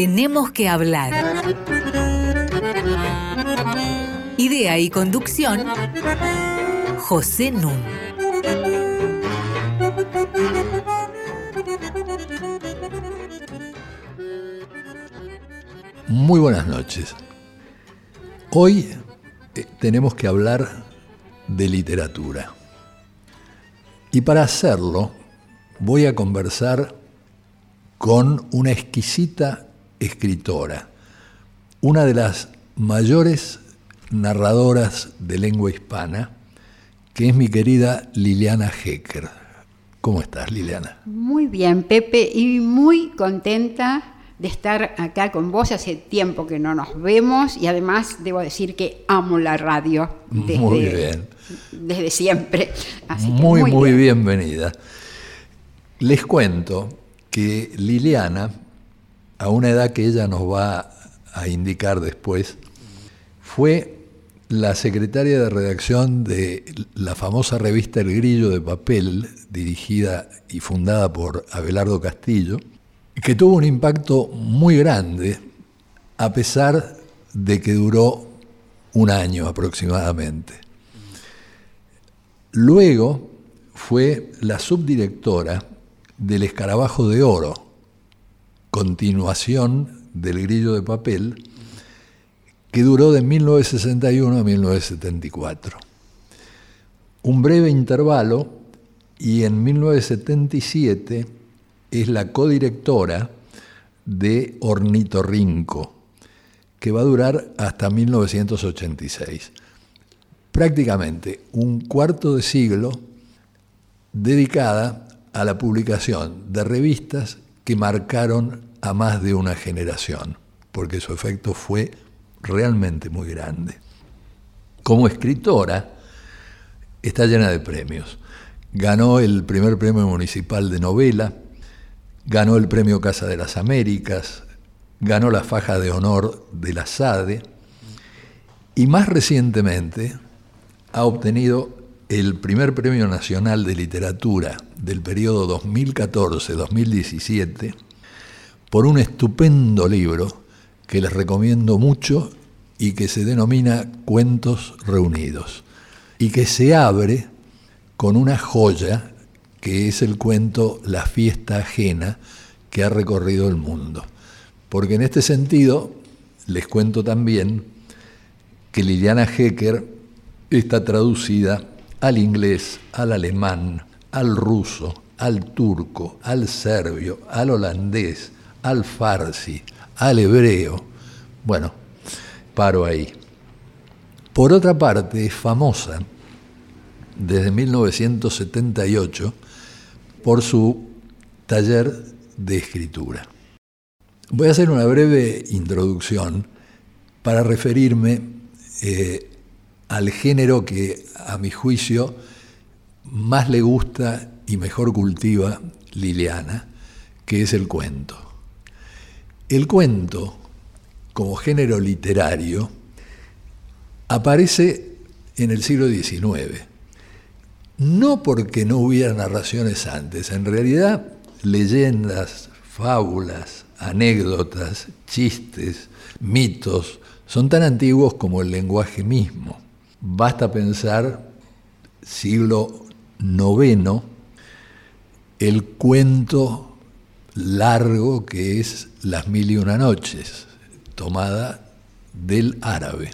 Tenemos que hablar. Idea y conducción, José Nun. Muy buenas noches. Hoy eh, tenemos que hablar de literatura. Y para hacerlo voy a conversar con una exquisita escritora, una de las mayores narradoras de lengua hispana, que es mi querida Liliana Hecker. ¿Cómo estás, Liliana? Muy bien, Pepe, y muy contenta de estar acá con vos. Hace tiempo que no nos vemos y además debo decir que amo la radio. Desde, muy bien. Desde siempre. muy, muy, bienvenida. Les cuento que Liliana, a una edad que ella nos va a indicar después, fue la secretaria de redacción de la famosa revista El Grillo de Papel, dirigida y fundada por Abelardo Castillo, que tuvo un impacto muy grande, a pesar de que duró un año aproximadamente. Luego fue la subdirectora del Escarabajo de Oro, continuación del Grillo de Papel, que duró de 1961 a 1974. Un breve intervalo y en 1977 es la codirectora de Ornitorrinco, que va a durar hasta 1986. Prácticamente un cuarto de siglo dedicada a la publicación de revistas que marcaron a más de una generación, porque su efecto fue realmente muy grande. Como escritora, está llena de premios. Ganó el primer premio municipal de novela, ganó el premio Casa de las Américas, ganó la faja de honor de la SADE y más recientemente ha obtenido el primer premio nacional de literatura del periodo 2014-2017 por un estupendo libro que les recomiendo mucho y que se denomina Cuentos Reunidos y que se abre con una joya que es el cuento La fiesta ajena que ha recorrido el mundo. Porque en este sentido les cuento también que Liliana Hecker está traducida al inglés, al alemán, al ruso, al turco, al serbio, al holandés, al farsi, al hebreo. Bueno, paro ahí. Por otra parte, es famosa desde 1978 por su taller de escritura. Voy a hacer una breve introducción para referirme eh, al género que a mi juicio más le gusta y mejor cultiva Liliana, que es el cuento. El cuento, como género literario, aparece en el siglo XIX no porque no hubiera narraciones antes, en realidad leyendas, fábulas, anécdotas, chistes, mitos, son tan antiguos como el lenguaje mismo. Basta pensar siglo IX, el cuento largo que es Las Mil y Una Noches, tomada del árabe.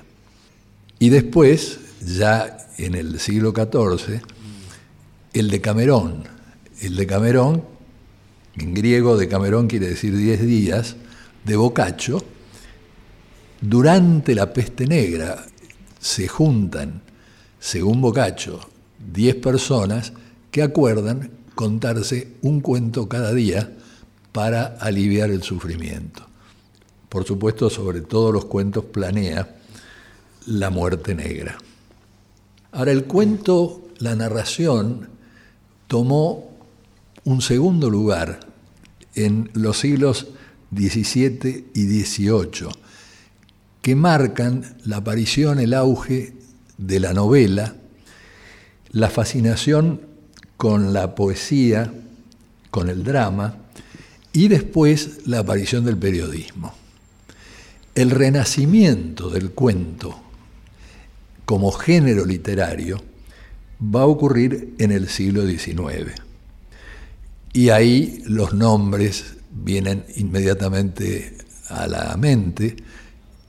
Y después, ya en el siglo XIV, el de Camerón. El de Camerón, en griego de Camerón quiere decir diez días, de Boccaccio, durante la peste negra se juntan, según Boccaccio, diez personas que acuerdan contarse un cuento cada día para aliviar el sufrimiento. Por supuesto, sobre todos los cuentos planea la muerte negra. Ahora, el cuento, la narración, tomó un segundo lugar en los siglos XVII y XVIII, que marcan la aparición, el auge de la novela, la fascinación con la poesía, con el drama, y después la aparición del periodismo. El renacimiento del cuento como género literario va a ocurrir en el siglo XIX. Y ahí los nombres vienen inmediatamente a la mente,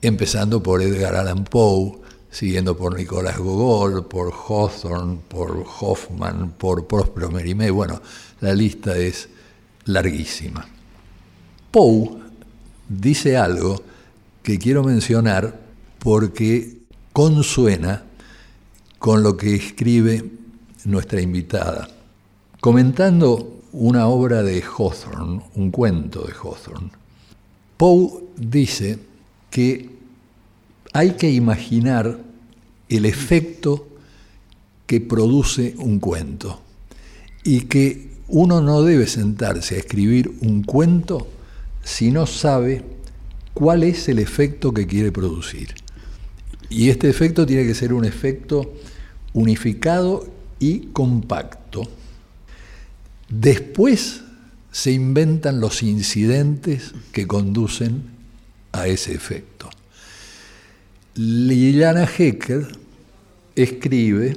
empezando por Edgar Allan Poe, siguiendo por Nicolás Gogol, por Hawthorne, por Hoffman, por Próspero Mérimée. Bueno, la lista es larguísima. Poe dice algo que quiero mencionar porque consuena con lo que escribe nuestra invitada. Comentando una obra de Hawthorne, un cuento de Hawthorne, Poe dice que hay que imaginar el efecto que produce un cuento y que uno no debe sentarse a escribir un cuento si no sabe cuál es el efecto que quiere producir. Y este efecto tiene que ser un efecto unificado y compacto. Después se inventan los incidentes que conducen a ese efecto. Liliana Hecker escribe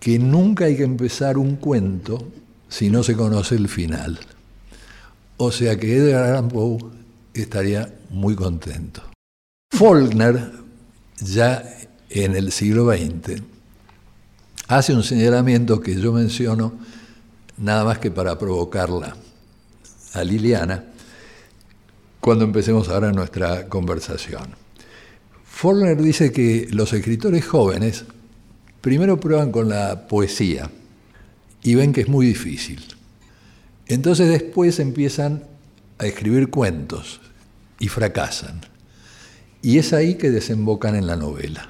que nunca hay que empezar un cuento si no se conoce el final. O sea que Edgar Allan Poe estaría muy contento. Faulkner, ya en el siglo XX, hace un señalamiento que yo menciono nada más que para provocarla a Liliana cuando empecemos ahora nuestra conversación. Faulkner dice que los escritores jóvenes primero prueban con la poesía y ven que es muy difícil. Entonces después empiezan a escribir cuentos y fracasan. Y es ahí que desembocan en la novela.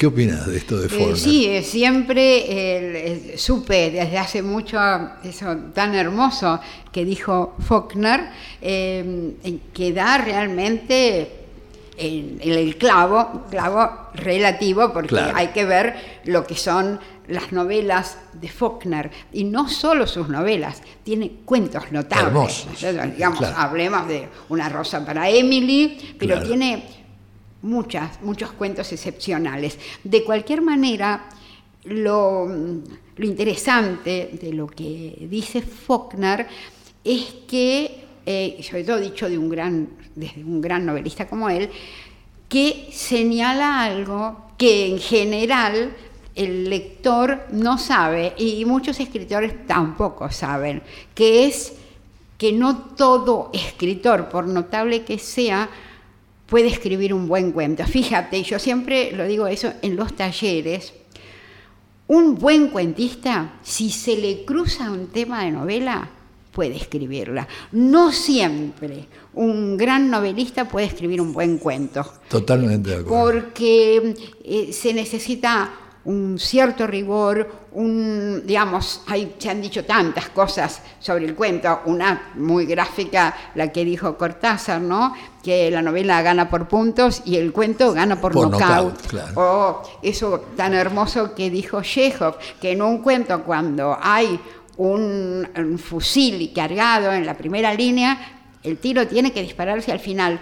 ¿Qué opinas de esto de eh, Faulkner? sí, siempre supe desde hace mucho eso tan hermoso que dijo Faulkner, eh, que da realmente en, el clavo, clavo relativo, porque hay que ver lo que son las novelas de Faulkner, y no solo sus novelas, tiene cuentos notables. Digamos, hablemos de Una rosa para Emily, pero tiene muchas, muchos cuentos excepcionales. De cualquier manera, lo, lo interesante de lo que dice Faulkner es que, eh, sobre todo dicho de un gran, desde un gran novelista como él, que señala algo que en general el lector no sabe y muchos escritores tampoco saben, que es que no todo escritor, por notable que sea, puede escribir un buen cuento. Fíjate, yo siempre lo digo eso en los talleres, un buen cuentista, si se le cruza un tema de novela, puede escribirla. No siempre un gran novelista puede escribir un buen cuento. Totalmente de acuerdo. Porque eh, se necesita un cierto rigor, un, digamos, hay, se han dicho tantas cosas sobre el cuento, una muy gráfica, la que dijo Cortázar, ¿no? Que la novela gana por puntos y el cuento gana por, knockout. O eso tan hermoso que dijo Chekhov, que en un cuento cuando hay un, un fusil cargado en la primera línea, el tiro tiene que dispararse al final.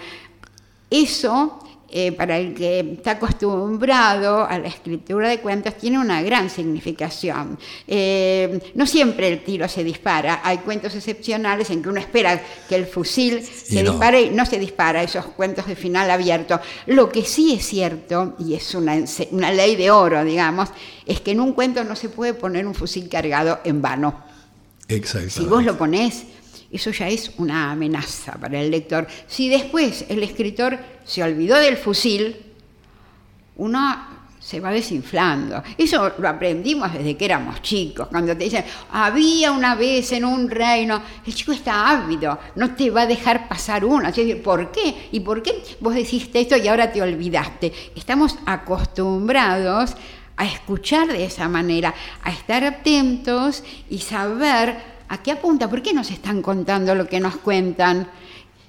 Eso eh, para el que está acostumbrado a la escritura de cuentos, tiene una gran significación. Eh, no siempre el tiro se dispara, hay cuentos excepcionales en que uno espera que el fusil se dispare y no se dispara, esos cuentos de final abierto. Lo que sí es cierto, y es una, una ley de oro, digamos, es que en un cuento no se puede poner un fusil cargado en vano. Si vos lo ponés, eso ya es una amenaza para el lector. Si después el escritor se olvidó del fusil, uno se va desinflando. Eso lo aprendimos desde que éramos chicos, cuando te dicen, había una vez en un reino, el chico está ávido, no te va a dejar pasar uno. ¿Por qué? ¿Y por qué vos dijiste esto y ahora te olvidaste? Estamos acostumbrados a escuchar de esa manera, a estar atentos y saber ¿A qué apunta? ¿Por qué nos están contando lo que nos cuentan?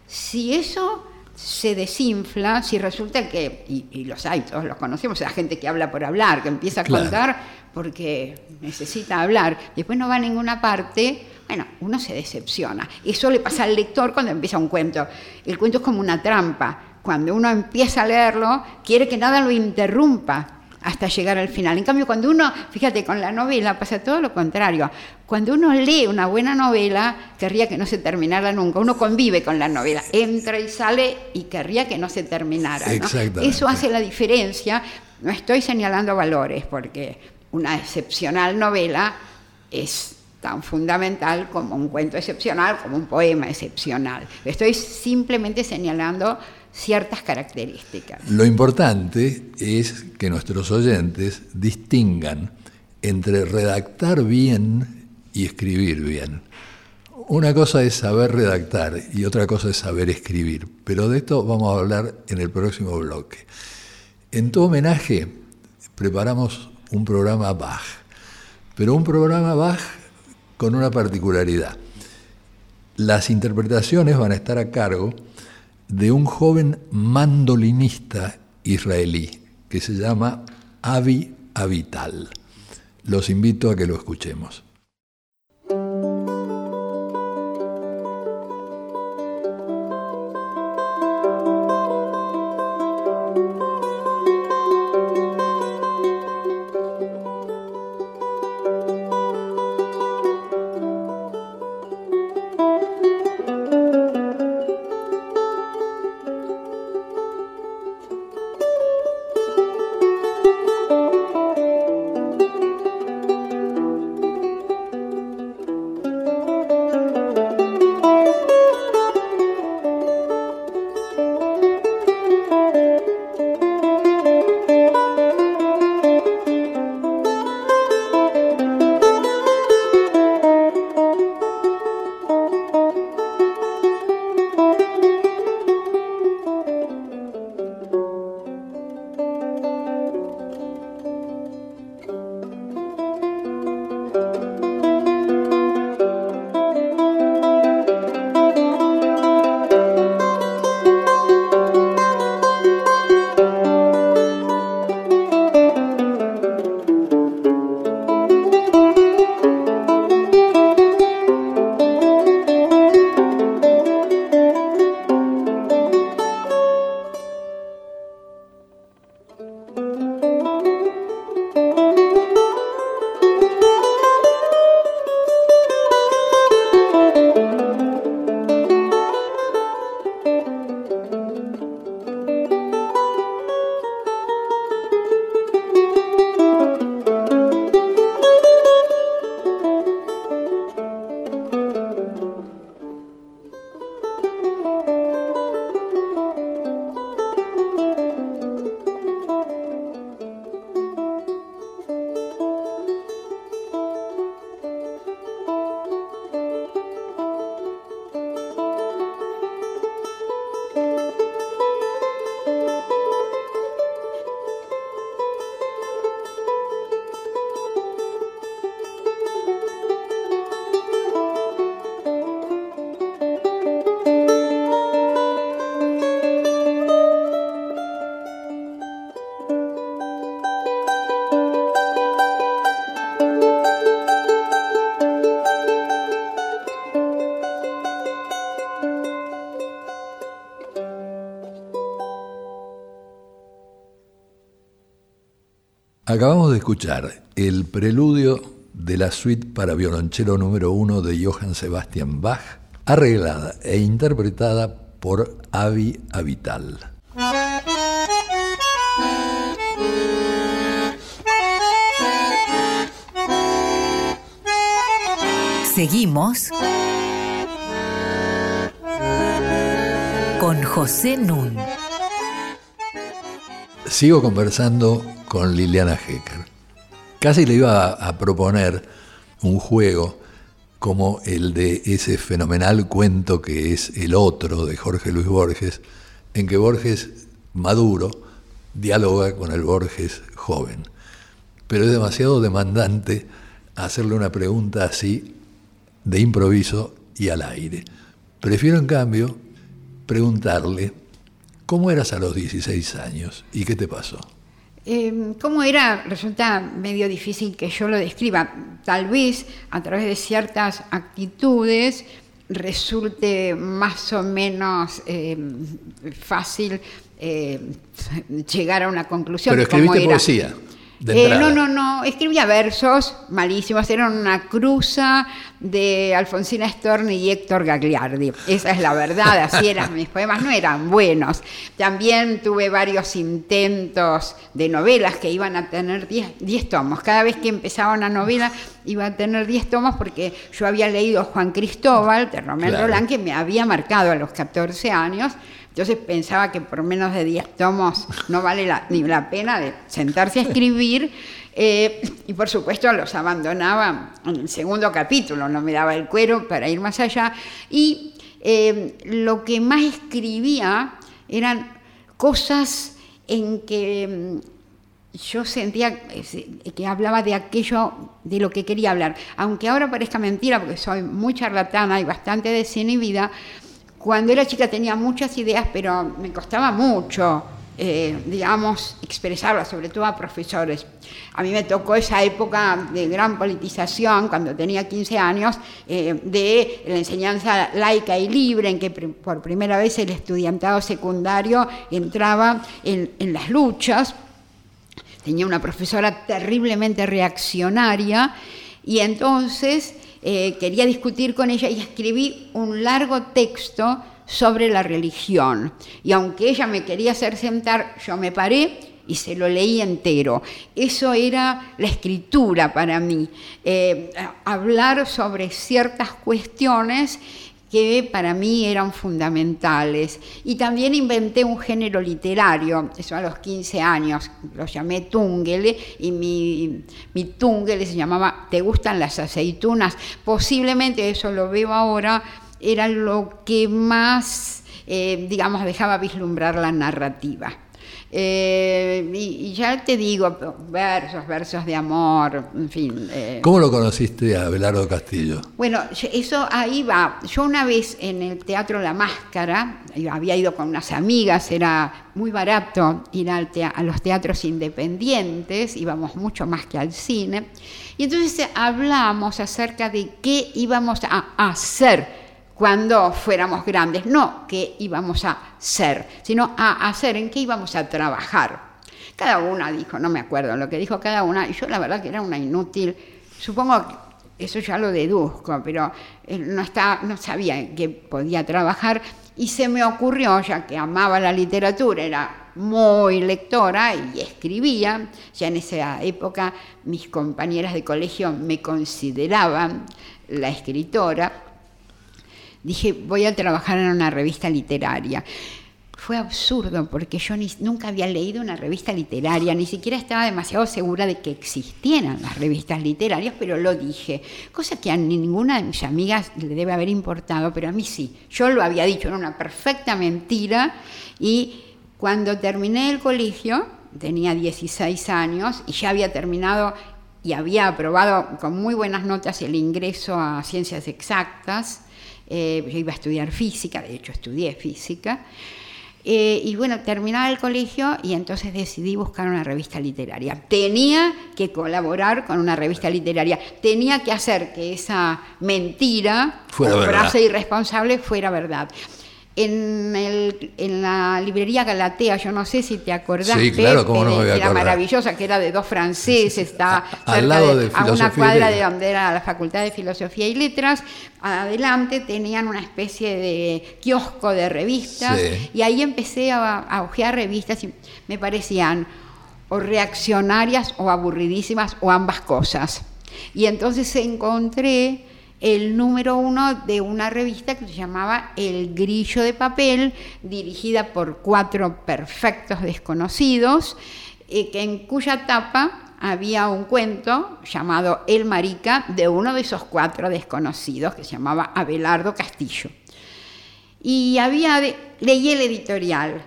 Si eso se desinfla, si resulta que, y, los hay, todos los conocemos, la gente que habla por hablar, que empieza a contar porque necesita hablar, después no va a ninguna parte, Bueno, uno se decepciona. Eso le pasa al lector cuando empieza un cuento. El cuento es como una trampa. Cuando uno empieza a leerlo, quiere que nada lo interrumpa hasta llegar al final. En cambio, cuando uno, fíjate, con la novela pasa todo lo contrario. Cuando uno lee una buena novela, querría que no se terminara nunca. Uno convive con la novela, entra y sale y querría que no se terminara. Eso hace la diferencia. No estoy señalando valores, porque una excepcional novela es tan fundamental como un cuento excepcional, como un poema excepcional. Estoy simplemente señalando ciertas características. Lo importante es que nuestros oyentes distingan entre redactar bien y escribir bien. Una cosa es saber redactar y otra cosa es saber escribir, pero de esto vamos a hablar en el próximo bloque. En tu homenaje preparamos un programa Bach, pero un programa Bach con una particularidad. Las interpretaciones van a estar a cargo de un joven mandolinista israelí que se llama Avi Avital. Los invito a que lo escuchemos. Acabamos de escuchar el preludio de la suite para violonchelo número uno de Johann Sebastian Bach, arreglada e interpretada por Avi Avital. Seguimos con José Nun. Sigo conversando con Liliana Hecker. Casi le iba a, proponer un juego como el de ese fenomenal cuento que es El otro de Jorge Luis Borges, en que Borges maduro dialoga con el Borges joven. Pero es demasiado demandante hacerle una pregunta así de improviso y al aire. Prefiero en cambio preguntarle, ¿cómo eras a los 16 años y qué te pasó? Eh, ¿Cómo era? Resulta medio difícil que yo lo describa. Tal vez a través de ciertas actitudes resulte más o menos eh, fácil eh, llegar a una conclusión. Pero escribiste poesía. Eh, no, no, no, escribía versos malísimos, eran una cruza de Alfonsina Storni y Héctor Gagliardi. Esa es la verdad, así eran mis poemas, no eran buenos. También tuve varios intentos de novelas que iban a tener 10 tomos. Cada vez que empezaba una novela iba a tener 10 tomos porque yo había leído Juan Cristóbal de Romero Rolán, que me había marcado a los 14 años entonces pensaba que por menos de 10 tomos no vale ni la pena de sentarse a escribir. Eh, y por supuesto los abandonaba en el segundo capítulo, no me daba el cuero para ir más allá. Y eh, lo que más escribía eran cosas en que mm, yo sentía que hablaba de aquello de lo que quería hablar. Aunque ahora parezca mentira, porque soy muy charlatana y bastante desinhibida, cuando era chica tenía muchas ideas, pero me costaba mucho, eh, digamos, expresarlas, sobre todo a profesores. A mí me tocó esa época de gran politización, cuando tenía 15 años, eh, de la enseñanza laica y libre, en que por primera vez el estudiantado secundario entraba en, en las luchas. Tenía una profesora terriblemente reaccionaria y entonces eh, quería discutir con ella y escribí un largo texto sobre la religión. Y aunque ella me quería hacer sentar, yo me paré y se lo leí entero. Eso era la escritura para mí, eh, hablar sobre ciertas cuestiones que para mí eran fundamentales. Y también inventé un género literario, eso a los 15 años, lo llamé Tungele, y mi, mi Tungele se llamaba ¿Te gustan las aceitunas? Posiblemente, eso lo veo ahora, era lo que más, eh, digamos, dejaba vislumbrar la narrativa. Eh, y, ya te digo, versos, versos de amor, en fin. Eh. ¿Cómo lo conociste a Belardo Castillo? Bueno, eso ahí va. Yo una vez en el Teatro La Máscara, había ido con unas amigas, era muy barato ir al a los teatros independientes, íbamos mucho más que al cine, y entonces hablamos acerca de qué íbamos a hacer cuando fuéramos grandes, no qué íbamos a ser, sino a hacer, en qué íbamos a trabajar. Cada una dijo, no me acuerdo lo que dijo cada una, y yo la verdad que era una inútil, supongo que eso ya lo deduzco, pero eh, no, está, no sabía qué podía trabajar. Y se me ocurrió, ya que amaba la literatura, era muy lectora y escribía, ya en esa época mis compañeras de colegio me consideraban la escritora, dije, voy a trabajar en una revista literaria. Fue absurdo porque yo nunca había leído una revista literaria, ni siquiera estaba demasiado segura de que existieran las revistas literarias, pero lo dije, cosa que a ninguna de mis amigas le debe haber importado, pero a mí sí. Yo lo había dicho, era una perfecta mentira y cuando terminé el colegio, tenía 16 años y ya había terminado y había aprobado con muy buenas notas el ingreso a ciencias exactas, eh, yo iba a estudiar física, de hecho estudié física, eh, y bueno, terminaba el colegio y entonces decidí buscar una revista literaria. Tenía que colaborar con una revista literaria, tenía que hacer que esa mentira o frase irresponsable fuera verdad en, el, en la librería Galatea, yo no sé si te acordás, sí, claro, ¿cómo no me era maravillosa, que era de dos franceses, está al lado de, a una cuadra de donde era la Facultad de Filosofía y Letras. Adelante tenían una especie de kiosco de revistas y ahí empecé a, a ojear revistas y me parecían o reaccionarias o aburridísimas o ambas cosas. Y entonces encontré el número uno de una revista que se llamaba El Grillo de Papel, dirigida por cuatro perfectos desconocidos, eh, en cuya tapa había un cuento llamado El Marica de uno de esos cuatro desconocidos que se llamaba Abelardo Castillo. Y había leí el editorial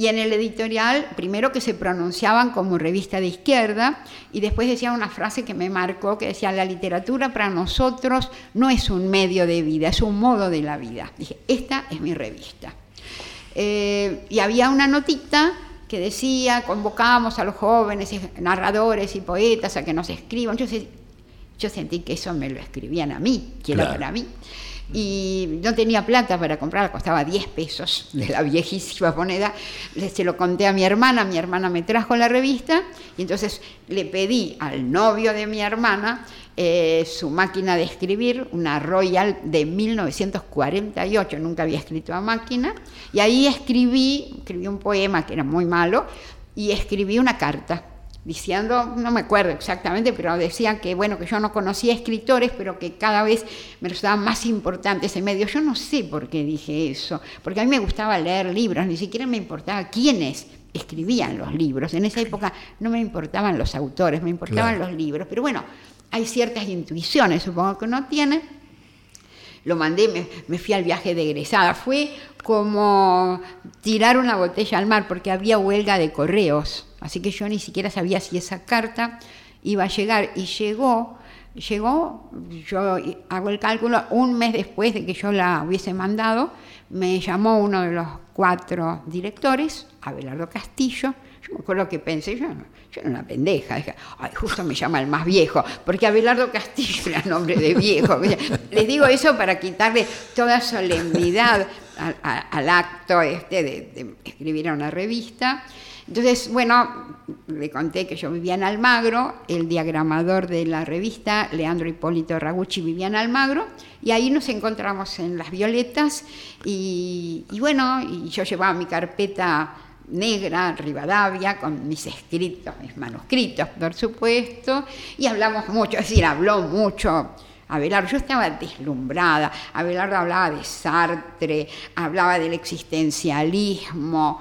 y en el editorial, primero que se pronunciaban como revista de izquierda y después decía una frase que me marcó, que decía, la literatura para nosotros no es un medio de vida, es un modo de la vida. Dije, esta es mi revista. Eh, y había una notita que decía, convocamos a los jóvenes narradores y poetas a que nos escriban. Yo, yo sentí que eso me lo escribían a mí, que era para mí. Y no tenía plata para comprarla, costaba 10 pesos de la viejísima moneda. Se lo conté a mi hermana, mi hermana me trajo la revista y entonces le pedí al novio de mi hermana eh, su máquina de escribir, una Royal de 1948, nunca había escrito a máquina, y ahí escribí, escribí un poema que era muy malo, y escribí una carta diciendo, no me acuerdo exactamente, pero decía que bueno, que yo no conocía escritores, pero que cada vez me resultaba más importante ese medio. Yo no sé por qué dije eso, porque a mí me gustaba leer libros, ni siquiera me importaba quiénes escribían los libros. En esa época no me importaban los autores, me importaban los libros, pero bueno, hay ciertas intuiciones, supongo que uno tiene. Lo mandé, me, fui al viaje de egresada. Fue como tirar una botella al mar, porque había huelga de correos. Así que yo ni siquiera sabía si esa carta iba a llegar. Y llegó, llegó, yo hago el cálculo, un mes después de que yo la hubiese mandado, me llamó uno de los cuatro directores, Abelardo Castillo. Yo me acuerdo que pensé, yo yo era una pendeja, ay, justo me llama el más viejo, porque Abelardo Castillo era nombre de viejo. Les digo eso para quitarle toda solemnidad al, acto este de, escribir a una revista. Entonces, bueno, le conté que yo vivía en Almagro, el diagramador de la revista, Leandro Hipólito Ragucci, vivía en Almagro, y ahí nos encontramos en Las Violetas, y, bueno, yo llevaba mi carpeta negra, Rivadavia, con mis escritos, mis manuscritos, por supuesto, y hablamos mucho, es decir, habló mucho. Abelardo, yo estaba deslumbrada. Abelardo hablaba de Sartre, hablaba del existencialismo.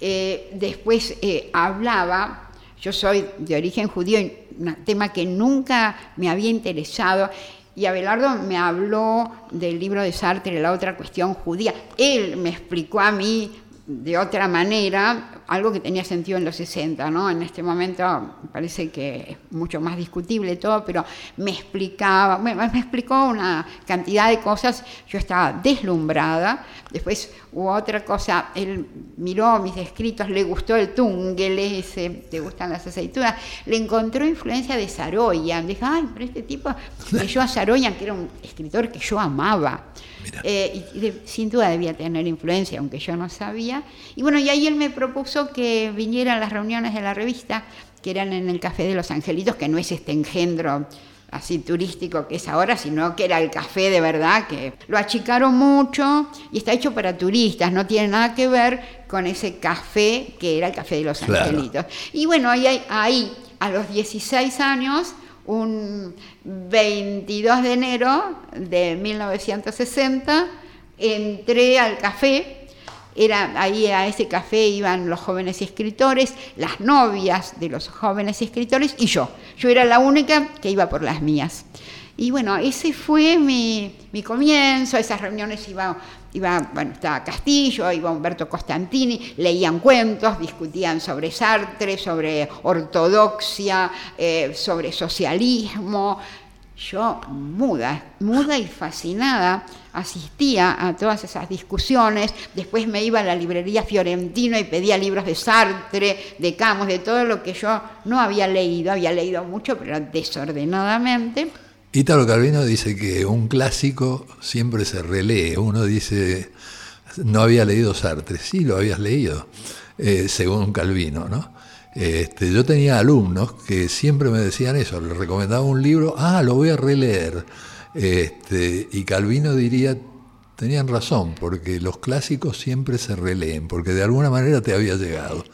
Eh, después eh, hablaba, yo soy de origen judío, un tema que nunca me había interesado, y Abelardo me habló del libro de Sartre, La otra cuestión judía. Él me explicó a mí de otra manera, algo que tenía sentido en los 60, ¿no? En este momento parece que es mucho más discutible todo, pero me explicaba, me, explicó una cantidad de cosas, yo estaba deslumbrada, después hubo otra cosa, él miró mis escritos, le gustó el tungele, ese, te gustan las aceitunas, le encontró influencia de Saroyan, dije, ay, pero este tipo, yo a Saroyan, que era un escritor que yo amaba, eh, y sin duda debía tener influencia, aunque yo no sabía. Y bueno, y ahí él me propuso que viniera a las reuniones de la revista, que eran en el Café de los Angelitos, que no es este engendro así turístico que es ahora, sino que era el café de verdad, que lo achicaron mucho y está hecho para turistas, no tiene nada que ver con ese café que era el Café de los Angelitos. Y bueno, ahí, ahí a los 16 años un 22 de enero de 1960 entré al café, era, ahí a ese café iban los jóvenes escritores, las novias de los jóvenes escritores y yo. Yo era la única que iba por las mías. Y bueno, ese fue mi, mi comienzo, esas reuniones iba, iba, bueno, estaba Castillo, iba Humberto Costantini, leían cuentos, discutían sobre Sartre, sobre ortodoxia, eh, sobre socialismo. Yo, muda, muda y fascinada, asistía a todas esas discusiones, después me iba a la librería Fiorentino y pedía libros de Sartre, de Camus, de todo lo que yo no había leído, había leído mucho, pero desordenadamente. Ítalo Calvino dice que un clásico siempre se relee. Uno dice, no había leído Sartre. Sí, lo habías leído, eh, según Calvino, ¿no? Este, yo tenía alumnos que siempre me decían eso, les recomendaba un libro, ah, lo voy a releer. Este, y Calvino diría, tenían razón, porque los clásicos siempre se releen, porque de alguna manera te había llegado.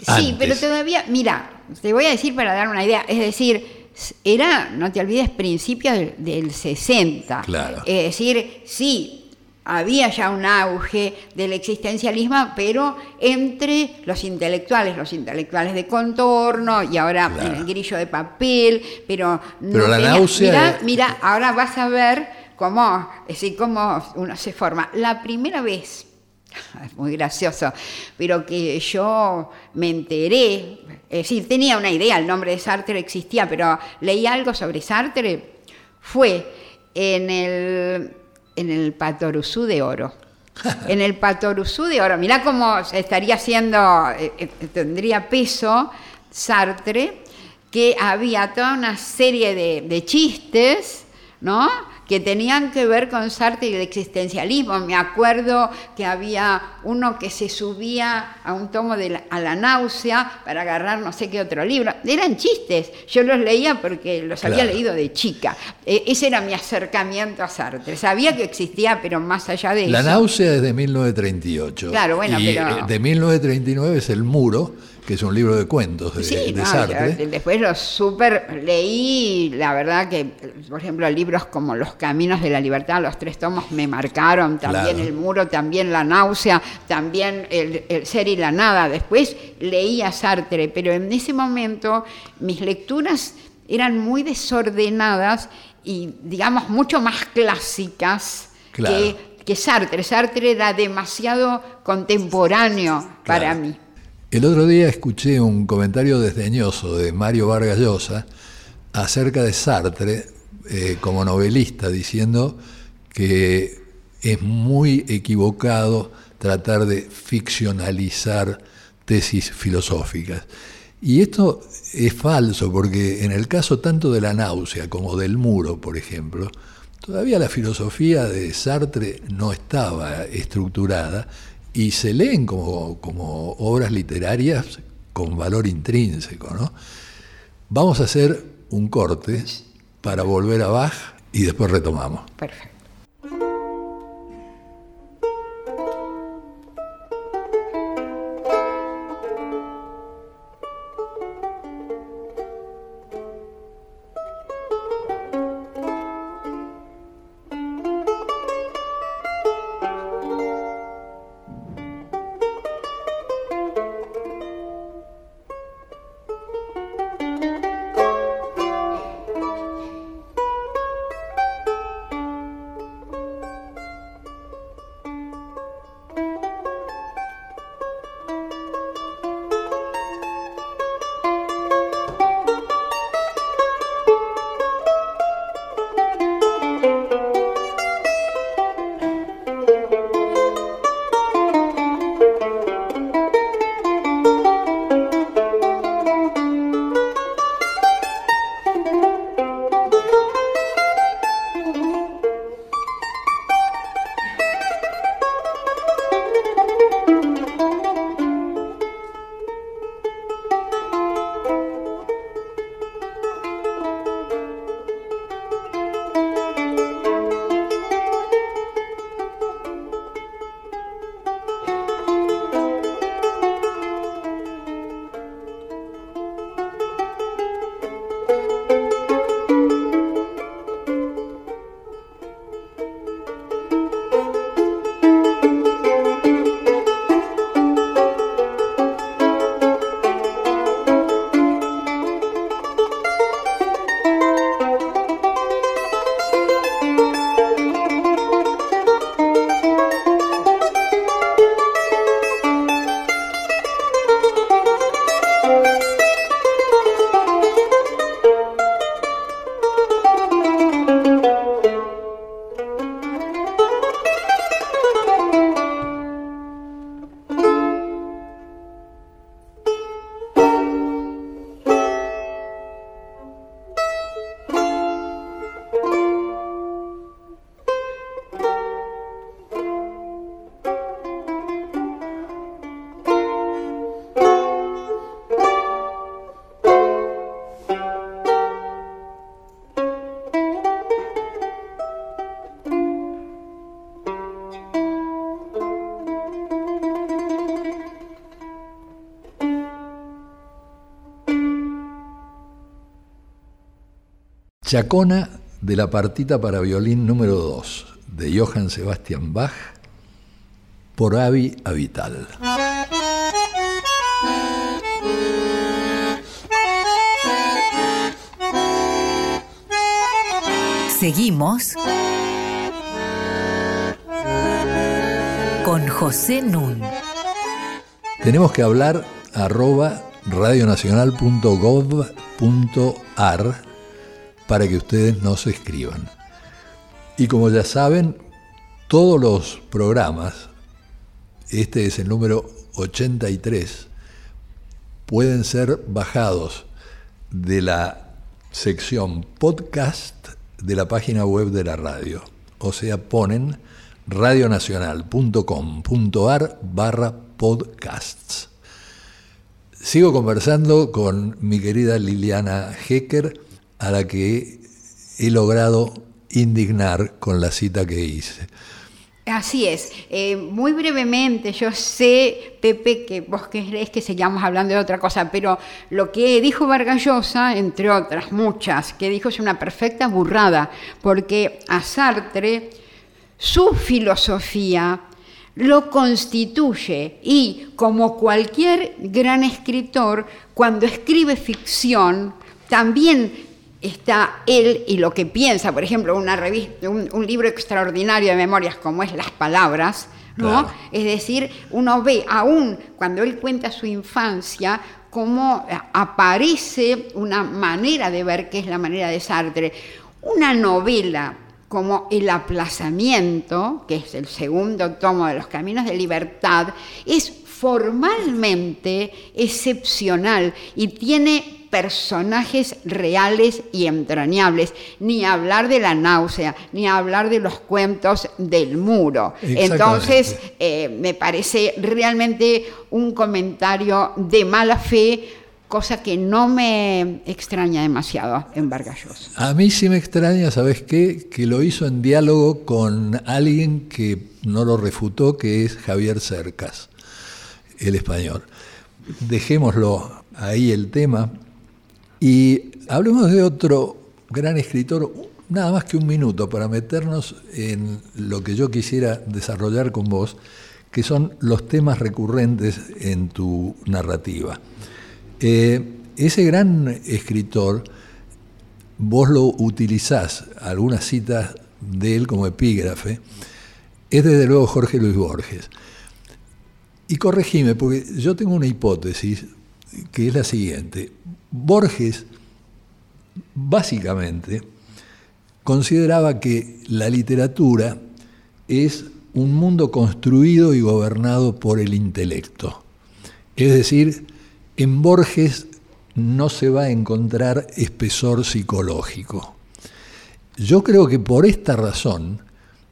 Sí, pero todavía, mira, te voy a decir para dar una idea, es decir, era, no te olvides, principios del, 60. Es decir, sí, había ya un auge del existencialismo, pero entre los intelectuales, los intelectuales de contorno y ahora en el grillo de papel, pero, pero la náusea... Mira, ahora vas a ver cómo, es decir, cómo uno se forma. La primera vez es muy gracioso, pero que yo me enteré, es decir, tenía una idea, el nombre de Sartre existía, pero leí algo sobre Sartre, fue en el, en el Patoruzú de Oro. en el Patoruzú de Oro. Mirá cómo estaría haciendo, eh, eh, tendría peso Sartre, que había toda una serie de, de chistes, ¿no? Que tenían que ver con Sartre y el existencialismo. Me acuerdo que había uno que se subía a un tomo de la, a la náusea para agarrar no sé qué otro libro. Eran chistes, yo los leía porque los había leído de chica. E, ese era mi acercamiento a Sartre. Sabía que existía, pero más allá de la eso. La náusea es de 1938. Claro, bueno, y pero... De 1939 es El Muro que es un libro de cuentos de, sí, de no, Sartre. Después los super leí, la verdad que, por ejemplo, libros como Los Caminos de la Libertad, los tres tomos me marcaron, también Claro. El Muro, también La Náusea, también el, el Ser y la Nada. Después leí a Sartre, pero en ese momento mis lecturas eran muy desordenadas y, digamos, mucho más clásicas Claro. que, que Sartre. Sartre era demasiado contemporáneo para mí. El otro día escuché un comentario desdeñoso de Mario Vargas Llosa acerca de Sartre eh, como novelista, diciendo que es muy equivocado tratar de ficcionalizar tesis filosóficas. Y esto es falso, porque en el caso tanto de la náusea como del muro, por ejemplo, todavía la filosofía de Sartre no estaba estructurada y se leen como, como obras literarias con valor intrínseco. ¿no? Vamos a hacer un corte para volver a Bach y después retomamos. Perfecto. Chacona de la partita para violín número 2 de Johann Sebastian Bach por Avi Avital. Seguimos con José Nun. Tenemos que hablar arroba radionacional.gov.ar para que ustedes nos escriban. Y como ya saben, todos los programas este es el número 83, pueden ser bajados de la sección podcast de la página web de la radio. O sea, ponen radionacional.com.ar barra podcasts. Sigo conversando con mi querida Liliana Hecker, a la que he logrado indignar con la cita que hice. Así es. Eh, muy brevemente, yo sé, Pepe, que vos querés que sigamos hablando de otra cosa, pero lo que dijo Vargallosa, entre otras muchas, que dijo es una perfecta burrada, porque a Sartre su filosofía lo constituye y como cualquier gran escritor, cuando escribe ficción, también está él y lo que piensa, por ejemplo, una revista, un, libro extraordinario de memorias como es Las Palabras, ¿no? Es decir, uno ve, aún cuando él cuenta su infancia, cómo aparece una manera de ver que es la manera de Sartre. Una novela como El aplazamiento, que es el segundo tomo de los Caminos de Libertad, es formalmente excepcional y tiene personajes reales y entrañables, ni hablar de la náusea, ni hablar de los cuentos del muro. Entonces, eh, me parece realmente un comentario de mala fe cosa que no me extraña demasiado en Vargas A mí sí me extraña, ¿sabes qué? Que lo hizo en diálogo con alguien que no lo refutó, que es Javier Cercas, el español. Dejémoslo ahí el tema y hablemos de otro gran escritor, nada más que un minuto para meternos en lo que yo quisiera desarrollar con vos, que son los temas recurrentes en tu narrativa. Eh, ese gran escritor, vos lo utilizás, algunas citas de él como epígrafe, es desde luego Jorge Luis Borges. Y corregime, porque yo tengo una hipótesis que es la siguiente. Borges, básicamente, consideraba que la literatura es un mundo construido y gobernado por el intelecto. Es decir, en Borges no se va a encontrar espesor psicológico. Yo creo que por esta razón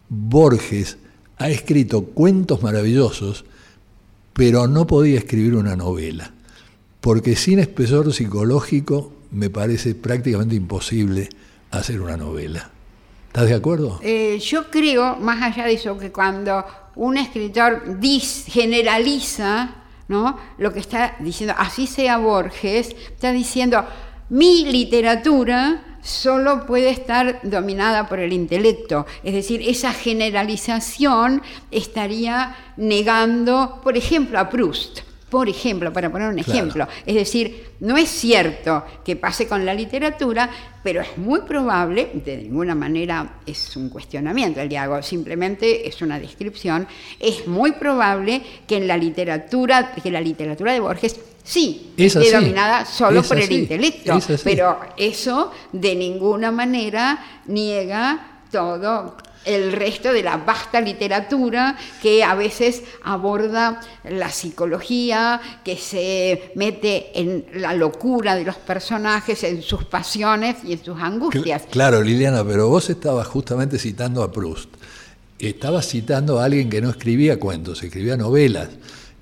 Borges ha escrito cuentos maravillosos, pero no podía escribir una novela, porque sin espesor psicológico me parece prácticamente imposible hacer una novela. ¿Estás de acuerdo? Eh, yo creo, más allá de eso, que cuando un escritor generaliza, ¿no? Lo que está diciendo, así sea Borges, está diciendo, mi literatura solo puede estar dominada por el intelecto. Es decir, esa generalización estaría negando, por ejemplo, a Proust. Por ejemplo, para poner un ejemplo, es decir, no es cierto que pase con la literatura, pero es muy probable, de ninguna manera es un cuestionamiento el diálogo, simplemente es una descripción, es muy probable que en la literatura, que la literatura de Borges sí esté dominada solo por el intelecto, pero eso de ninguna manera niega todo el resto de la vasta literatura que a veces aborda la psicología, que se mete en la locura de los personajes, en sus pasiones y en sus angustias. Claro, Liliana, pero vos estabas justamente citando a Proust. Estabas citando a alguien que no escribía cuentos, escribía novelas.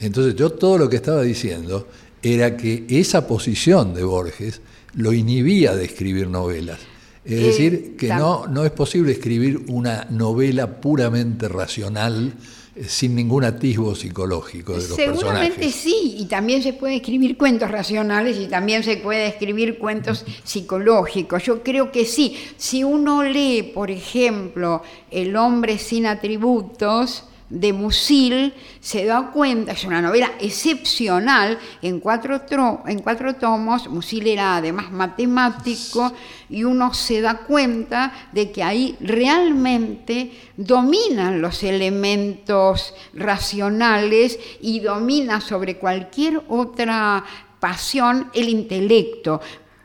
Entonces yo todo lo que estaba diciendo era que esa posición de Borges lo inhibía de escribir novelas. Es decir, que no, no es posible escribir una novela puramente racional eh, sin ningún atisbo psicológico de los Seguramente sí, y también se puede escribir cuentos racionales y también se puede escribir cuentos psicológicos. Yo creo que sí. Si uno lee, por ejemplo, El hombre sin atributos, de Musil se da cuenta, es una novela excepcional, en cuatro, en cuatro tomos, Musil era además matemático, y uno se da cuenta de que ahí realmente dominan los elementos racionales y domina sobre cualquier otra pasión el intelecto.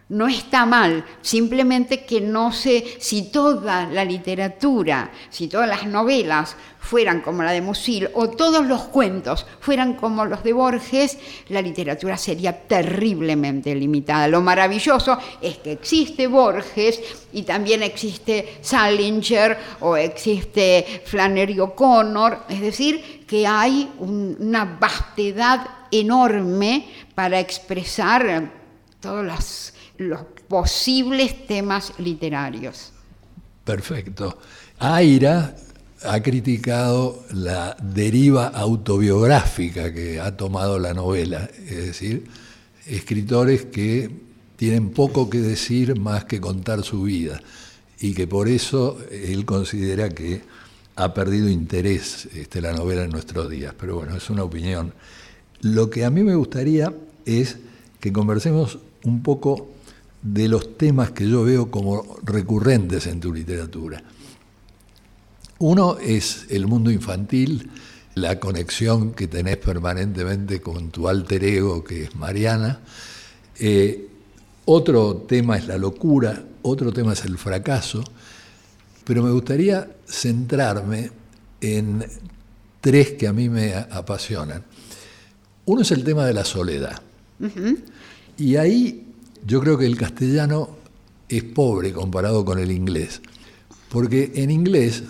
no está mal, simplemente que no sé si toda la literatura, si todas las novelas fueran como la de Musil o todos los cuentos fueran como los de Borges, la literatura sería terriblemente limitada. Lo maravilloso es que existe Borges y también existe Salinger o existe Flannery O'Connor, es decir, que hay una vastedad enorme para expresar todos los los posibles temas literarios. Perfecto. Aira ha criticado la deriva autobiográfica que ha tomado la novela, es decir, escritores que tienen poco que decir más que contar su vida y que por eso él considera que ha perdido interés este, la novela en nuestros días. Pero bueno, es una opinión. Lo que a mí me gustaría es que conversemos un poco de los temas que yo veo como recurrentes en tu literatura. Uno es el mundo infantil, la conexión que tenés permanentemente con tu alter ego, que es Mariana. Eh, otro tema es la locura, otro tema es el fracaso, pero me gustaría centrarme en tres que a mí me apasionan. Uno es el tema de la soledad. Y ahí yo creo que el castellano es pobre comparado con el inglés, porque en inglés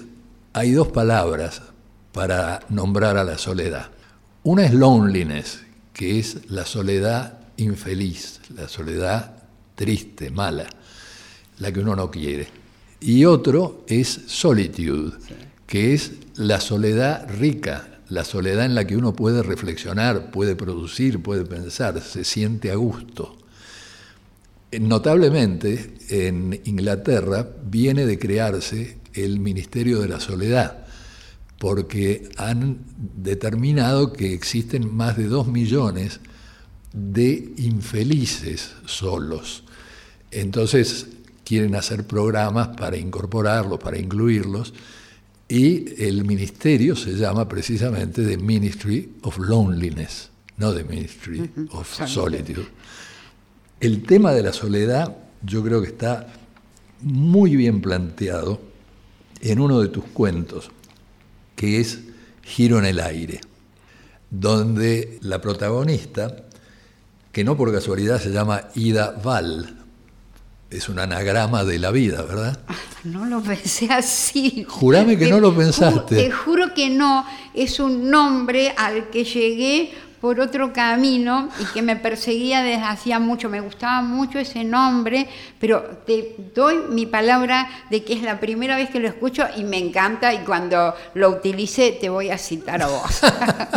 hay dos palabras para nombrar a la soledad. Una es loneliness, que es la soledad infeliz, la soledad triste, mala, la que uno no quiere. Y otro es solitude, que es la soledad rica, la soledad en la que uno puede reflexionar, puede producir, puede pensar, se siente a gusto. Notablemente, en Inglaterra viene de crearse el Ministerio de la Soledad, porque han determinado que existen más de dos millones de infelices solos. Entonces quieren hacer programas para incorporarlos, para incluirlos, y el ministerio se llama precisamente The Ministry of Loneliness, no The Ministry of Solitude. El tema de la soledad yo creo que está muy bien planteado en uno de tus cuentos, que es Giro en el aire, donde la protagonista, que no por casualidad se llama Ida Val, es un anagrama de la vida, ¿verdad? No lo pensé así. Jurame que no lo pensaste. Te juro que no. Es un nombre al que llegué por otro camino y que me perseguía desde hacía mucho. Me gustaba mucho ese nombre, pero te doy mi palabra de que es la primera vez que lo escucho y me encanta y cuando lo utilice te voy a citar a vos.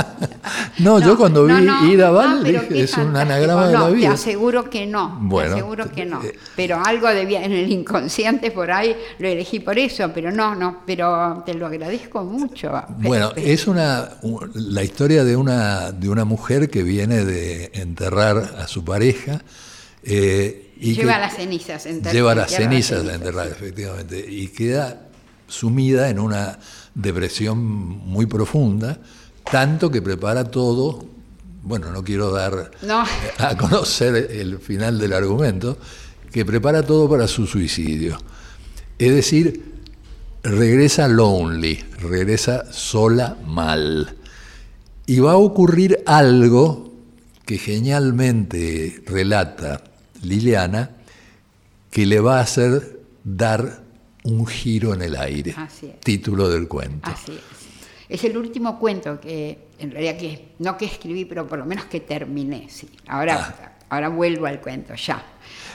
no, yo cuando vi Ida Val dije, es un anagrama de la vida. Te aseguro que no, bueno, te aseguro que no. Eh, pero algo debía en el inconsciente por ahí lo elegí por eso, pero no, no, pero te lo agradezco mucho. Bueno, es una la historia de una de una mujer que viene de enterrar a su pareja. Eh, y lleva las cenizas. lleva las cenizas a enterrar, efectivamente. Y queda sumida en una depresión muy profunda, tanto que prepara todo. Bueno, no quiero dar a conocer el final del argumento, que prepara todo para su suicidio. Es decir, regresa lonely, regresa sola mal. Y va a ocurrir algo que genialmente relata Liliana, que le va a hacer dar un giro en el aire. Título del cuento. Así es. Es el último cuento que, en realidad, que no que escribí, pero por lo menos que terminé. Sí. Ahora, ah. ahora vuelvo al cuento, ya.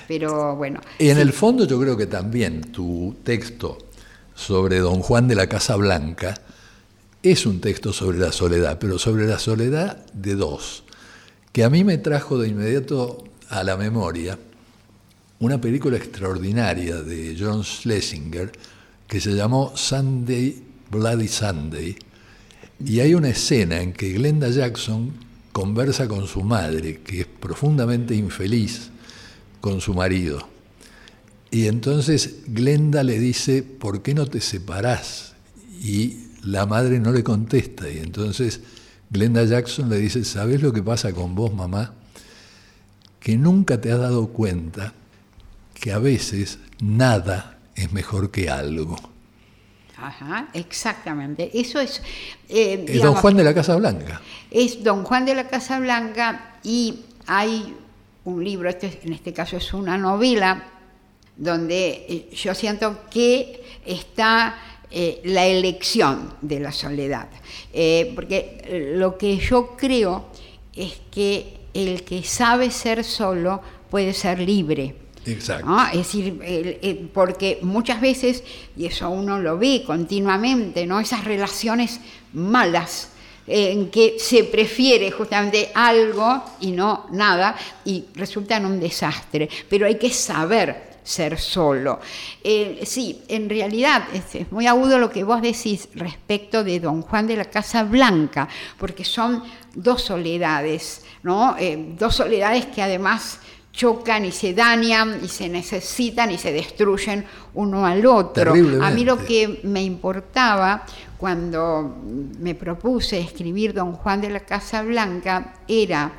Pero bueno. En el fondo yo creo que también tu texto sobre Don Juan de la Casa Blanca es un texto sobre la soledad, pero sobre la soledad de dos, que a mí me trajo de inmediato a la memoria una película extraordinaria de John Schlesinger que se llamó Sunday, Bloody Sunday, y hay una escena en que Glenda Jackson conversa con su madre, que es profundamente infeliz con su marido. Y entonces Glenda le dice, ¿por qué no te separás? Y la madre no le contesta y entonces Glenda Jackson le dice, ¿sabes lo que pasa con vos, mamá? Que nunca te has dado cuenta que a veces nada es mejor que algo. Ajá, exactamente. Eso es. eh, Es Don Juan de la Casa Blanca. Es Don Juan de la Casa Blanca y hay un libro, este, es- en este caso es una novela, donde eh, yo siento que está eh, la elección de la soledad. Eh, porque eh, lo que yo creo es que el que sabe ser solo puede ser libre. Exacto. ¿no? Es decir, el- el- porque muchas veces, y eso uno lo ve continuamente, ¿no? esas relaciones malas en que se prefiere justamente algo y no nada, y resultan un desastre. Pero hay que saber ser solo. Eh, sí, en realidad es, muy agudo lo que vos decís respecto de Don Juan de la Casa Blanca, porque son dos soledades, ¿no? Eh, dos soledades que además chocan y se dañan y se necesitan y se destruyen uno al otro. A mí lo que me importaba cuando me propuse escribir Don Juan de la Casa Blanca era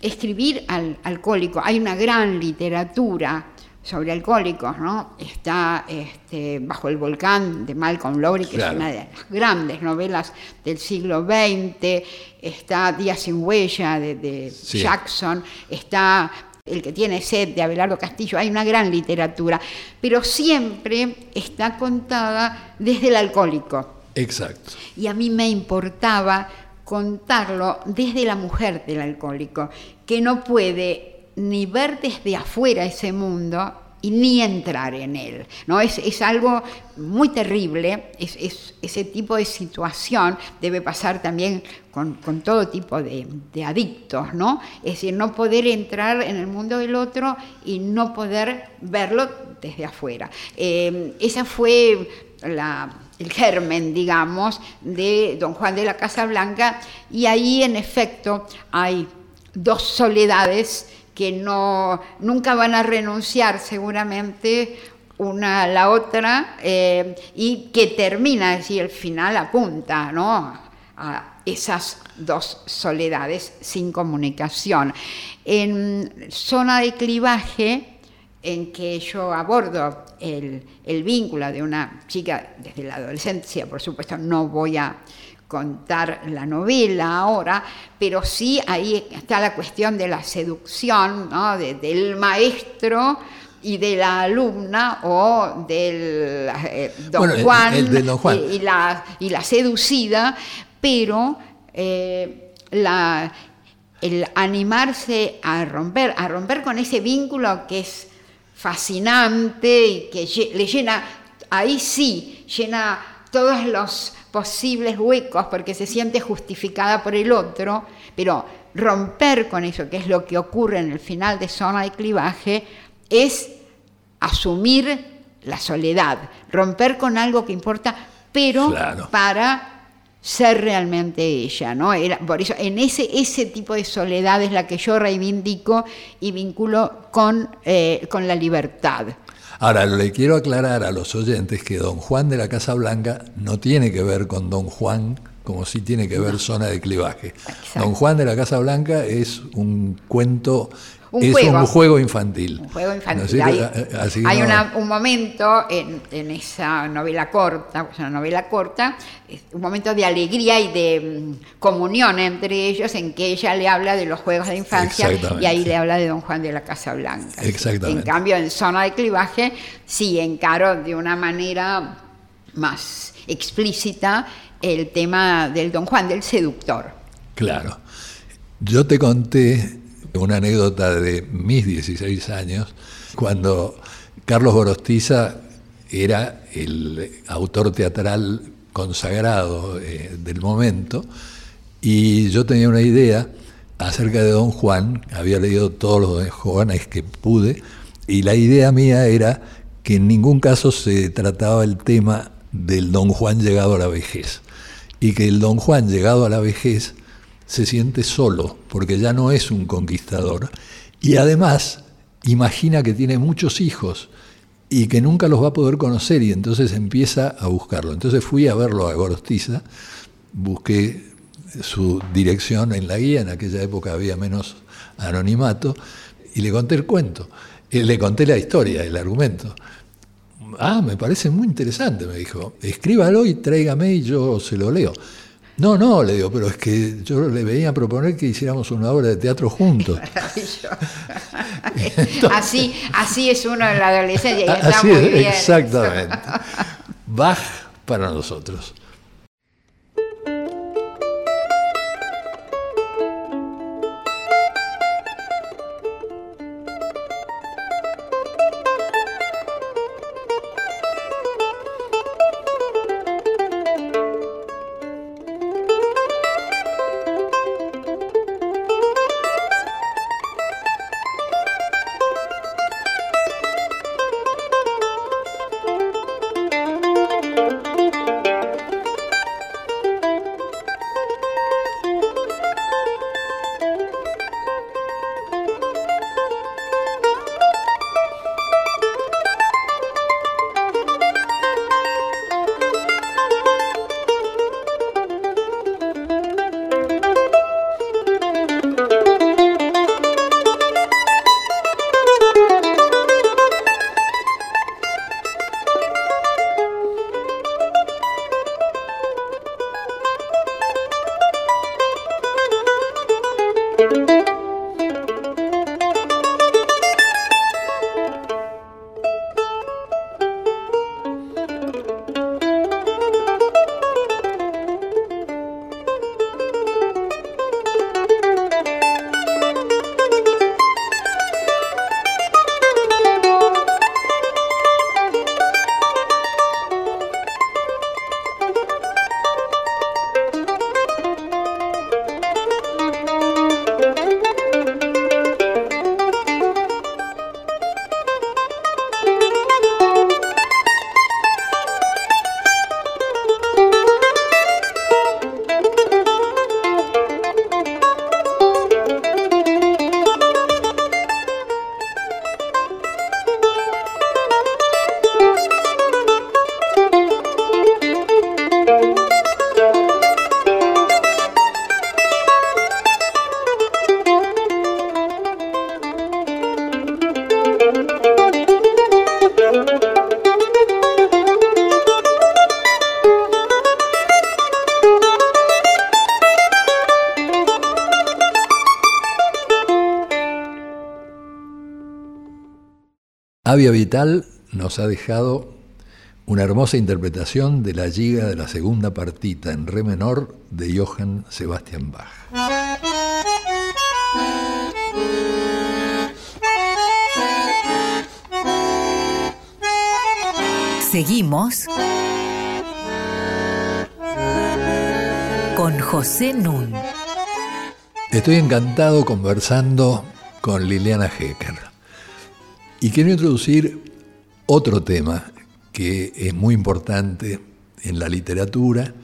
escribir al alcohólico. Hay una gran literatura sobre alcohólicos, ¿no? Está este, Bajo el volcán de Malcolm Lowry, que Claro. es una de las grandes novelas del siglo XX, está Días sin huella de, de Sí. Jackson, está El que tiene sed de Abelardo Castillo, hay una gran literatura, pero siempre está contada desde el alcohólico. Exacto. Y a mí me importaba contarlo desde la mujer del alcohólico, que no puede ni ver desde afuera ese mundo y ni entrar en él. ¿no? Es, es algo muy terrible, es, es- ese tipo de situación debe pasar también con, con todo tipo de, adictos, ¿no? Es decir, no poder entrar en el mundo del otro y no poder verlo desde afuera. Eh, esa fue la, el germen, digamos, de don Juan de la Casa Blanca, y ahí en efecto hay dos soledades que no, nunca van a renunciar seguramente una a la otra eh, y que termina, es el final apunta ¿no? a esas dos soledades sin comunicación. En zona de clivaje, en que yo abordo el, el vínculo de una chica desde la adolescencia, por supuesto no voy a contar la novela ahora, pero sí ahí está la cuestión de la seducción ¿no? de- del maestro y de la alumna o del eh, don, Bueno, Juan el del don Juan. y, y la, y la seducida, pero eh, la, el animarse a romper, a romper con ese vínculo que es fascinante y que le llena, ahí sí, llena todos los posibles huecos porque se siente justificada por el otro, pero romper con eso, que es lo que ocurre en el final de zona de clivaje, es asumir la soledad, romper con algo que importa, pero Claro. para ser realmente ella, ¿no? Era, por eso, en ese, ese tipo de soledad es la que yo reivindico y vinculo con, eh, con la libertad. Ahora, le quiero aclarar a los oyentes que Don Juan de la Casa Blanca no tiene que ver con Don Juan como si tiene que ver zona de clivaje. Exacto. Don Juan de la Casa Blanca es un cuento, Un es juego. un juego infantil. Un juego ¿No infantil. Hay, así no- una- un momento en, en esa novela corta, es una novela corta, un momento de alegría y de mm, comunión entre ellos en que ella le habla de los juegos de infancia y ahí le habla de Don Juan de la Casa Blanca. Exactamente. En cambio, en zona de clivaje sí encaro de una manera más explícita el tema del Don Juan del seductor. Claro. Yo te conté una anécdota de mis 16 años, cuando Carlos Gorostiza era el autor teatral consagrado eh, del momento, y yo tenía una idea acerca de Don Juan, había leído todos los Don Juanes que pude, y la idea mía era que en ningún caso se trataba el tema del Don Juan llegado a la vejez, y que el Don Juan llegado a la vejez se siente solo, porque ya no es un conquistador, y además imagina que tiene muchos hijos y que nunca los va a poder conocer, y entonces empieza a buscarlo. Entonces fui a verlo a Gorostiza, busqué su dirección en la guía, en aquella época había menos anonimato, y le conté el cuento. Y le conté la historia, el argumento. Ah, me parece muy interesante, me dijo. Escríbalo y tráigame y yo se lo leo. No, no, le digo, pero es que yo le venía a proponer que hiciéramos una obra de teatro juntos. así, así es uno en la adolescencia y está así muy bien. Exactamente. Bach para nosotros. Avia Vital nos ha dejado una hermosa interpretación de la giga de la segunda partita en re menor de Johann Sebastian Bach. Seguimos con José Nun. Estoy encantado conversando con Liliana Hecker. Y quiero introducir otro tema que es muy importante en la literatura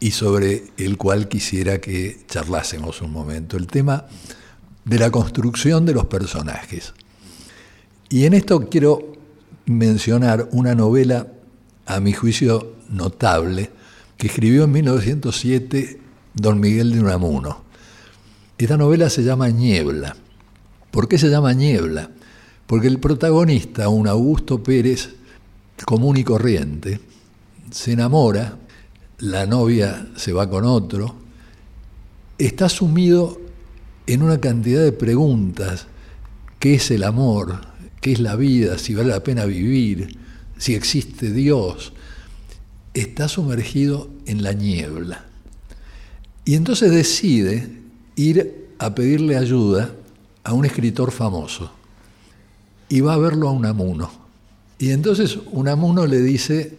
y sobre el cual quisiera que charlásemos un momento, el tema de la construcción de los personajes. Y en esto quiero mencionar una novela, a mi juicio notable, que escribió en 1907 don Miguel de Unamuno. Esta novela se llama Niebla. ¿Por qué se llama Niebla? Porque el protagonista, un Augusto Pérez común y corriente, se enamora, la novia se va con otro, está sumido en una cantidad de preguntas, ¿qué es el amor? ¿Qué es la vida? ¿Si vale la pena vivir? ¿Si existe Dios? Está sumergido en la niebla. Y entonces decide ir a pedirle ayuda a un escritor famoso y va a verlo a Unamuno. Y entonces Unamuno le dice,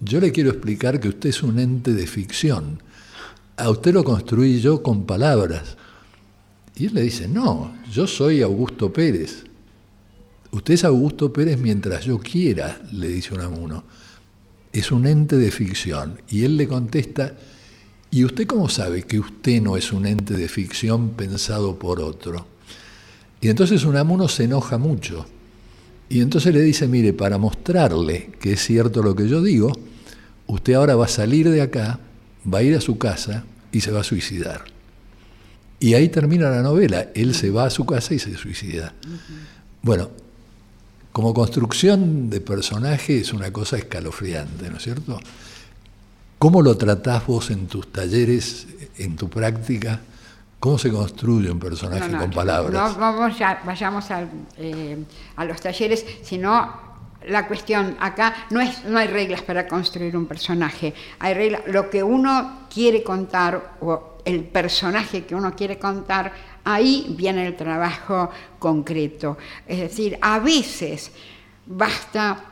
yo le quiero explicar que usted es un ente de ficción, a usted lo construí yo con palabras. Y él le dice, no, yo soy Augusto Pérez. Usted es Augusto Pérez mientras yo quiera, le dice Unamuno. Es un ente de ficción. Y él le contesta, ¿y usted cómo sabe que usted no es un ente de ficción pensado por otro? Y entonces Unamuno se enoja mucho. Y entonces le dice, mire, para mostrarle que es cierto lo que yo digo, usted ahora va a salir de acá, va a ir a su casa y se va a suicidar. Y ahí termina la novela. Él se va a su casa y se suicida. Bueno, como construcción de personaje es una cosa escalofriante, ¿no es cierto? ¿Cómo lo tratás vos en tus talleres, en tu práctica? ¿Cómo se construye un personaje con palabras? No vamos ya, vayamos eh, a los talleres, sino la cuestión acá no es no hay reglas para construir un personaje, hay reglas, lo que uno quiere contar o el personaje que uno quiere contar, ahí viene el trabajo concreto. Es decir, a veces basta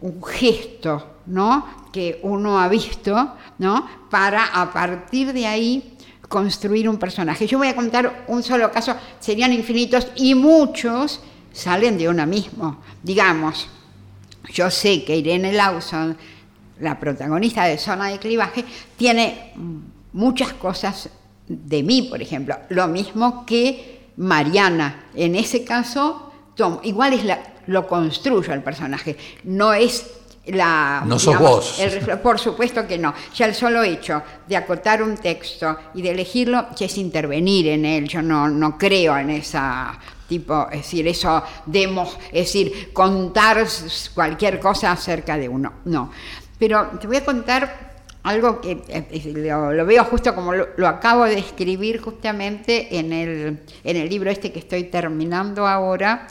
un gesto, ¿no? que uno ha visto, ¿no? para a partir de ahí construir un personaje. Yo voy a contar un solo caso, serían infinitos y muchos salen de uno mismo. Digamos, yo sé que Irene Lawson, la protagonista de Zona de Clivaje, tiene muchas cosas de mí, por ejemplo. Lo mismo que Mariana. En ese caso, igual es lo construyo el personaje. No es la... No sos vos. por supuesto que no. Ya el solo hecho de acotar un texto y de elegirlo ya es intervenir en él. Yo no, no creo en esa tipo, es decir, eso demos, es decir, contar cualquier cosa acerca de uno. No. Pero te voy a contar algo que eh, lo, veo justo como lo, acabo de escribir justamente en el, en el libro este que estoy terminando ahora,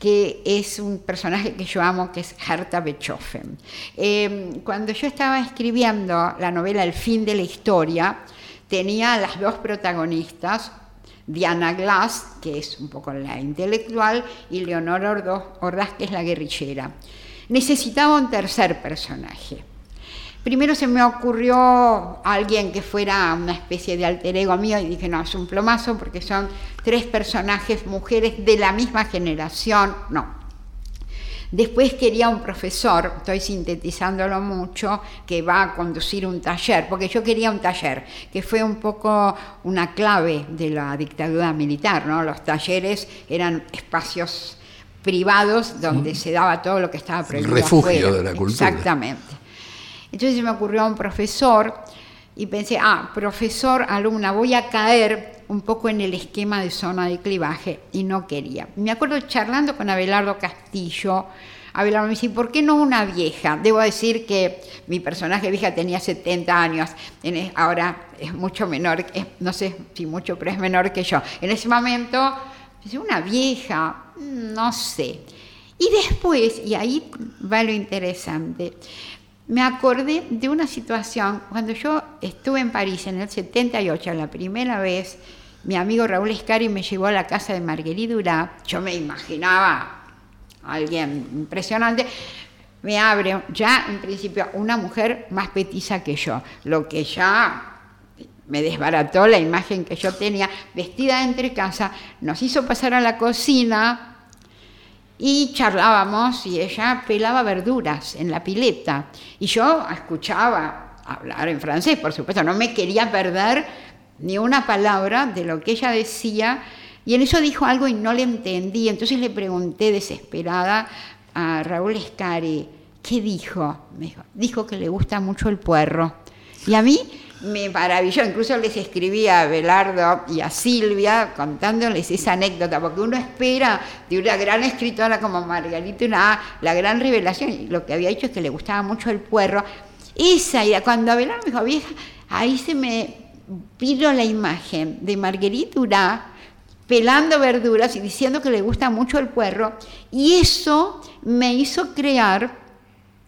que es un personaje que yo amo, que es Herta Beethoven. Em, cuando yo estaba escribiendo la novela El fin de la historia, tenía las dos protagonistas, Diana Glass, que es un poco la intelectual, y Leonor Ordaz, que es la guerrillera. Necesitaba un tercer personaje. Primero se me ocurrió alguien que fuera una especie de alter ego mío y dije, no, es un plomazo porque son tres personajes mujeres de la misma generación. No. Después quería un profesor, estoy sintetizándolo mucho, que va a conducir un taller, porque yo quería un taller, que fue un poco una clave de la dictadura militar, ¿no? Los talleres eran espacios privados donde se daba todo lo que estaba prohibido. Refugio de la cultura. Exactamente. Entonces se me ocurrió a un profesor y pensé, ah, profesor, alumna, voy a caer un poco en el esquema de zona de clivaje y no quería. Me acuerdo charlando con Abelardo Castillo, Abelardo me dice, ¿por qué no una vieja? Debo decir que mi personaje vieja tenía 70 años, ahora es mucho menor, no sé si mucho, pero es menor que yo. En ese momento, una vieja, no sé. Y después, y ahí va lo interesante, me acordé de una situación. Cuando yo estuve en París en el 78, la primera vez, mi amigo Raúl Escari me llevó a la casa de Marguerite Durá, yo me imaginaba a alguien impresionante, me abre ya en principio una mujer más petiza que yo, lo que ya me desbarató la imagen que yo tenía, vestida entre casa, nos hizo pasar a la cocina, y charlábamos y ella pelaba verduras en la pileta y yo escuchaba hablar en francés, por supuesto, no me quería perder ni una palabra de lo que ella decía y en eso dijo algo y no le entendí, entonces le pregunté desesperada a Raúl Escari, ¿qué dijo? Me dijo, dijo que le gusta mucho el puerro. Y a mí me maravilló, incluso les escribí a Belardo y a Silvia contándoles esa anécdota, porque uno espera de una gran escritora como Margarita una, la gran revelación, y lo que había hecho es que le gustaba mucho el puerro. Esa idea, cuando Belardo me dijo, vieja, ahí se me vino la imagen de Margarita Urá pelando verduras y diciendo que le gusta mucho el puerro, y eso me hizo crear,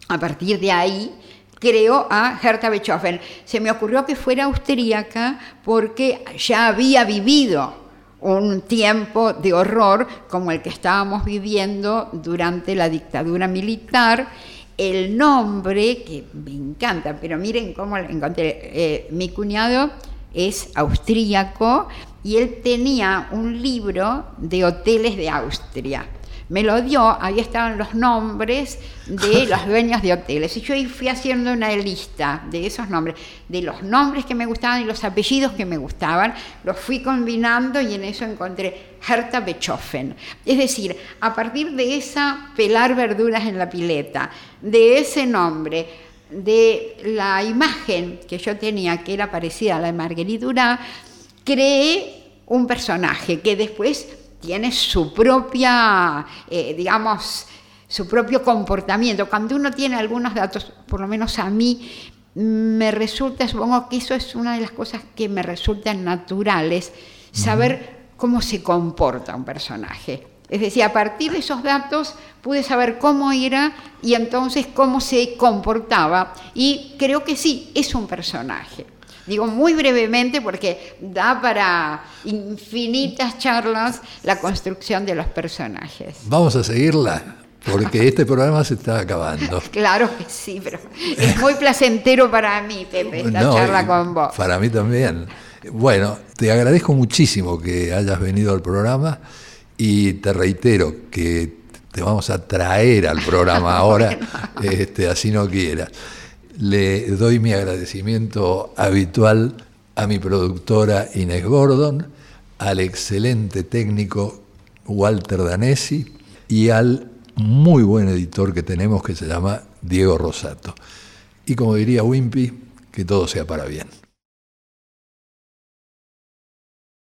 a partir de ahí, creó a Herta Beethoven. Se me ocurrió que fuera austríaca porque ya había vivido un tiempo de horror como el que estábamos viviendo durante la dictadura militar. El nombre, que me encanta, pero miren cómo lo encontré, eh, mi cuñado es austríaco y él tenía un libro de hoteles de Austria me lo dio, ahí estaban los nombres de los dueños de hoteles. Y yo ahí fui haciendo una lista de esos nombres, de los nombres que me gustaban y los apellidos que me gustaban, los fui combinando y en eso encontré Herta Beethoven. Es decir, a partir de esa pelar verduras en la pileta, de ese nombre, de la imagen que yo tenía, que era parecida a la de Marguerite Duras, creé un personaje que después tiene su propia, eh, digamos, su propio comportamiento. Cuando uno tiene algunos datos, por lo menos a mí, me resulta, supongo que eso es una de las cosas que me resultan naturales, saber cómo se comporta un personaje. Es decir, a partir de esos datos pude saber cómo era y entonces cómo se comportaba. Y creo que sí, es un personaje. Digo muy brevemente porque da para infinitas charlas la construcción de los personajes. Vamos a seguirla porque este programa se está acabando. Claro que sí, pero es muy placentero para mí, Pepe, esta charla con vos. Para mí también. Bueno, te agradezco muchísimo que hayas venido al programa y te reitero que te vamos a traer al programa ahora, este, así no quieras. Le doy mi agradecimiento habitual a mi productora Inés Gordon, al excelente técnico Walter Danesi y al muy buen editor que tenemos que se llama Diego Rosato. Y como diría Wimpy, que todo sea para bien.